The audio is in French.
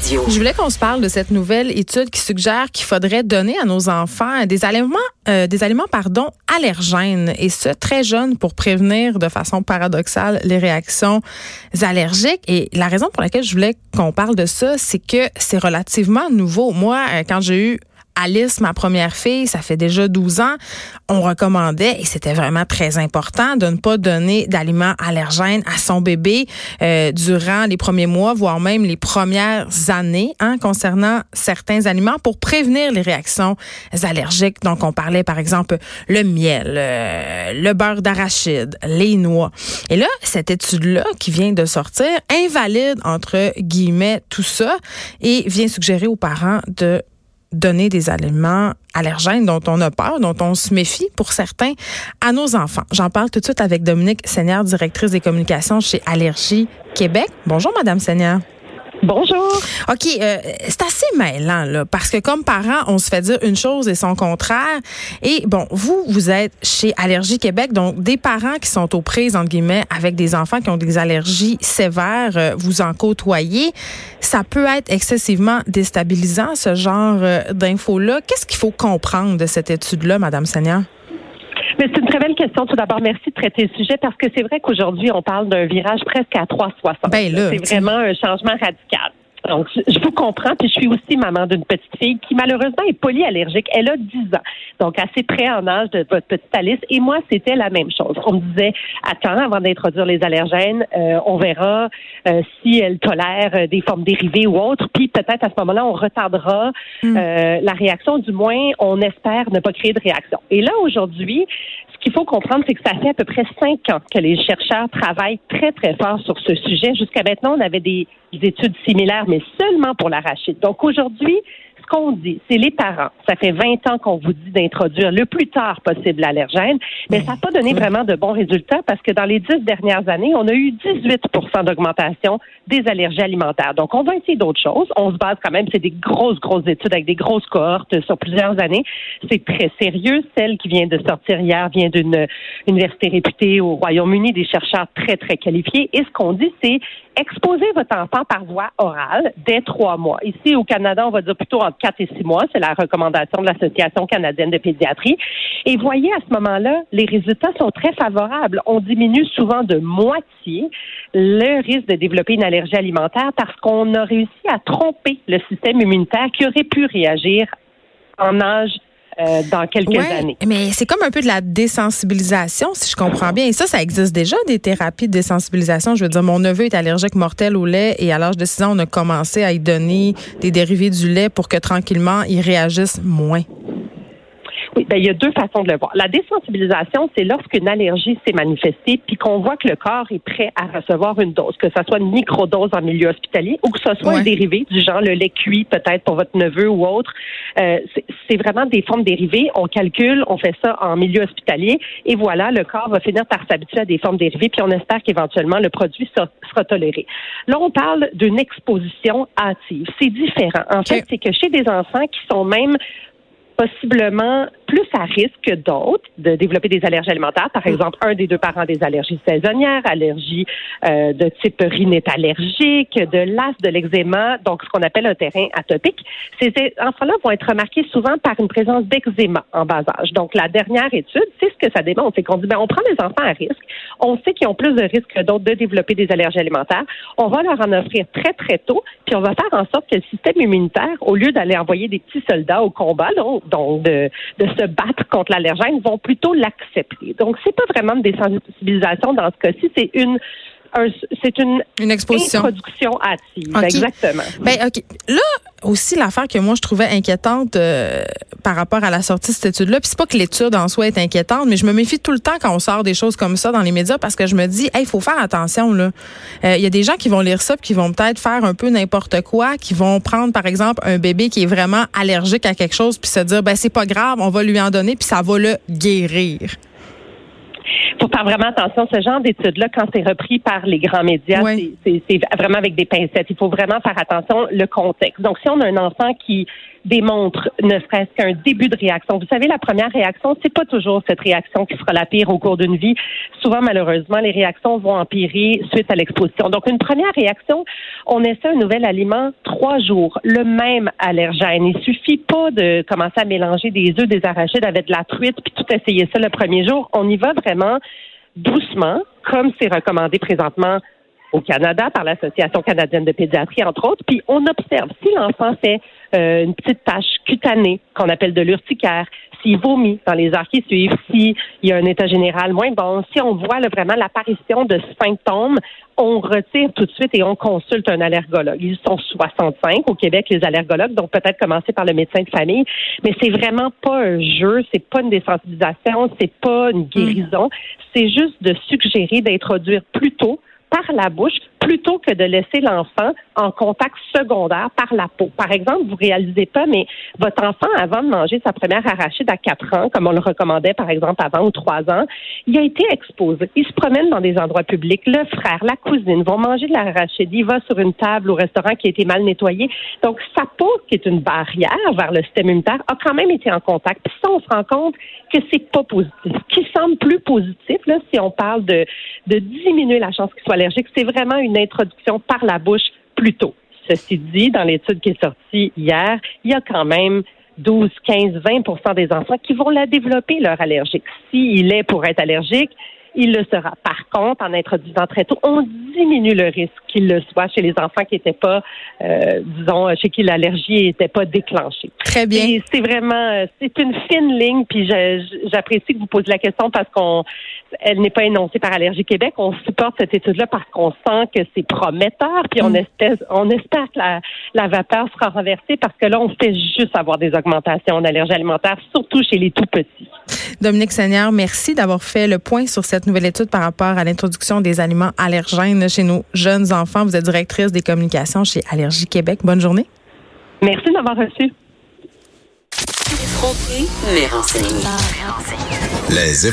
Je voulais qu'on se parle de cette nouvelle étude qui suggère qu'il faudrait donner à nos enfants des aliments, euh, des aliments pardon, allergènes et ce très jeunes pour prévenir de façon paradoxale les réactions allergiques. Et la raison pour laquelle je voulais qu'on parle de ça, c'est que c'est relativement nouveau. Moi, euh, quand j'ai eu Alice, ma première fille, ça fait déjà 12 ans, on recommandait, et c'était vraiment très important, de ne pas donner d'aliments allergènes à son bébé euh, durant les premiers mois, voire même les premières années, hein, concernant certains aliments pour prévenir les réactions allergiques. Donc, on parlait par exemple le miel, euh, le beurre d'arachide, les noix. Et là, cette étude-là qui vient de sortir invalide, entre guillemets, tout ça et vient suggérer aux parents de donner des aliments allergènes dont on a peur, dont on se méfie pour certains à nos enfants. J'en parle tout de suite avec Dominique Seigneur, directrice des communications chez Allergie Québec. Bonjour, Madame Seigneur. Bonjour. OK, euh, c'est assez mêlant, là, parce que comme parents, on se fait dire une chose et son contraire. Et bon, vous, vous êtes chez Allergie Québec, donc des parents qui sont aux prises, entre guillemets, avec des enfants qui ont des allergies sévères, euh, vous en côtoyez. Ça peut être excessivement déstabilisant, ce genre euh, d'infos-là. Qu'est-ce qu'il faut comprendre de cette étude-là, Madame Seigneur? C'est une très belle question. Tout d'abord, merci de traiter le sujet parce que c'est vrai qu'aujourd'hui, on parle d'un virage presque à 360. Ben c'est vraiment un changement radical. Donc, je vous comprends, puis je suis aussi maman d'une petite fille qui malheureusement est polyallergique. Elle a 10 ans, donc assez près en âge de votre petite Alice. Et moi, c'était la même chose. On me disait, attends, avant d'introduire les allergènes, euh, on verra euh, si elle tolère euh, des formes dérivées ou autres. Puis peut-être à ce moment-là, on retardera mm. la réaction. Du moins, on espère ne pas créer de réaction. Et là, aujourd'hui, qu'il faut comprendre, c'est que ça fait à peu près cinq ans que les chercheurs travaillent très, très fort sur ce sujet. Jusqu'à maintenant, on avait des études similaires, mais seulement pour l'arachide. Donc aujourd'hui, ce qu'on dit, c'est les parents. Ça fait 20 ans qu'on vous dit d'introduire le plus tard possible l'allergène, mais ça n'a pas donné vraiment de bons résultats parce que dans les dix dernières années, on a eu 18% d'augmentation des allergies alimentaires. Donc, on va essayer d'autres choses. On se base quand même, c'est des grosses, grosses études avec des grosses cohortes sur plusieurs années. C'est très sérieux. Celle qui vient de sortir hier vient d'une université réputée au Royaume-Uni, des chercheurs très, très qualifiés. Et ce qu'on dit, c'est exposer votre enfant par voie orale dès trois mois. Ici, au Canada, on va dire plutôt entre quatre et six mois. C'est la recommandation de l'Association canadienne de pédiatrie. Et voyez, à ce moment-là, les résultats sont très favorables. On diminue souvent de moitié le risque de développer une allergie alimentaire parce qu'on a réussi à tromper le système immunitaire qui aurait pu réagir en âge euh, dans quelques années. Mais c'est comme un peu de la désensibilisation, si je comprends bien. Et ça, ça existe déjà, des thérapies de désensibilisation. Je veux dire, mon neveu est allergique mortel au lait et à l'âge de 6 ans, on a commencé à y donner des dérivés du lait pour que tranquillement, il réagisse moins. Oui, ben, il y a deux façons de le voir. La désensibilisation, c'est lorsqu'une allergie s'est manifestée puis qu'on voit que le corps est prêt à recevoir une dose, que ce soit une microdose en milieu hospitalier ou que ce soit un dérivé du genre le lait cuit peut-être pour votre neveu ou autre. Euh, c'est vraiment des formes dérivées. On calcule, on fait ça en milieu hospitalier et voilà, le corps va finir par s'habituer à des formes dérivées puis on espère qu'éventuellement le produit sera, toléré. Là, on parle d'une exposition hâtive. C'est différent. En fait, c'est que chez des enfants qui sont même possiblement plus à risque que d'autres de développer des allergies alimentaires. Par exemple, un des deux parents des allergies saisonnières, allergies euh, de type rhinite allergique, de l'as, de l'eczéma, donc ce qu'on appelle un terrain atopique. Ces enfants-là vont être remarqués souvent par une présence d'eczéma en bas âge. Donc, la dernière étude, c'est ce que ça démontre, c'est qu'on dit, ben, on prend les enfants à risque, on sait qu'ils ont plus de risques que d'autres de développer des allergies alimentaires, on va leur en offrir très, très tôt, puis on va faire en sorte que le système immunitaire, au lieu d'aller envoyer des petits soldats au combat, donc, de, de se battre contre l'allergène vont plutôt l'accepter. Donc, c'est pas vraiment une désensibilisation dans ce cas-ci, c'est une c'est une, une exposition. introduction hâtive. Exactement. Ben, OK. Là, aussi, l'affaire que moi, je trouvais inquiétante euh, par rapport à la sortie de cette étude-là, puis c'est pas que l'étude en soi est inquiétante, mais je me méfie tout le temps quand on sort des choses comme ça dans les médias parce que je me dis, il faut faire attention, là. Il euh, y a des gens qui vont lire ça puis qui vont peut-être faire un peu n'importe quoi, qui vont prendre, par exemple, un bébé qui est vraiment allergique à quelque chose puis se dire, ben, c'est pas grave, on va lui en donner puis ça va le guérir faut faire vraiment attention. Ce genre d'études-là, quand c'est repris par les grands médias, c'est vraiment avec des pincettes. Il faut vraiment faire attention le contexte. Donc, si on a un enfant qui démontre ne serait-ce qu'un début de réaction. Vous savez, la première réaction, c'est pas toujours cette réaction qui sera la pire au cours d'une vie. Souvent, malheureusement, les réactions vont empirer suite à l'exposition. Donc, une première réaction, on essaie un nouvel aliment trois jours, le même allergène. Il suffit pas de commencer à mélanger des œufs, des arachides avec de la truite, puis tout essayer ça le premier jour. On y va vraiment doucement, comme c'est recommandé présentement au Canada par l'Association canadienne de pédiatrie, entre autres. Puis on observe si l'enfant fait euh, une petite tache cutanée qu'on appelle de l'urticaire, s'il vomit dans les heures qui suivent, s'il y a un état général moins bon, si on voit vraiment l'apparition de symptômes, on retire tout de suite et on consulte un allergologue. Ils sont 65 au Québec, les allergologues, donc peut-être commencer par le médecin de famille, mais c'est vraiment pas un jeu, c'est pas une désensibilisation, c'est pas une guérison, c'est juste de suggérer d'introduire plus tôt par la bouche plutôt que de laisser l'enfant en contact secondaire par la peau. Par exemple, vous réalisez pas, mais votre enfant, avant de manger sa première arachide à 4 ans, comme on le recommandait par exemple avant ou 3 ans, il a été exposé. Il se promène dans des endroits publics. Le frère, la cousine vont manger de l'arachide. Il va sur une table au restaurant qui a été mal nettoyée. Donc, sa peau, qui est une barrière vers le système immunitaire, a quand même été en contact. Puis ça, on se rend compte que c'est pas positif. Ce qui semble plus positif, là, si on parle de, de diminuer la chance qu'il soit allergique, c'est vraiment une introduction par la bouche plus tôt. Ceci dit, dans l'étude qui est sortie hier, il y a quand même 12, 15, 20% des enfants qui vont la développer, leur allergique. S'il est pour être allergique, il le sera. Par contre, en introduisant très tôt, on diminue le risque qu'il le soit chez les enfants qui n'étaient pas, euh, disons, chez qui l'allergie n'était pas déclenchée. Très bien. C'est vraiment, c'est une fine ligne, puis j'apprécie que vous posiez la question parce qu'on, elle n'est pas énoncée par Allergie Québec. On supporte cette étude-là parce qu'on sent que c'est prometteur, puis on mm. espère, on espère que la, la vapeur sera renversée parce que là, on fait juste avoir des augmentations d'allergie alimentaire, surtout chez les tout petits. Dominique Seigneur, merci d'avoir fait le point sur cette nouvelle étude par rapport à l'introduction des aliments allergènes chez nos jeunes enfants. Vous êtes directrice des communications chez Allergie Québec. Bonne journée. Merci de m'avoir reçu. Les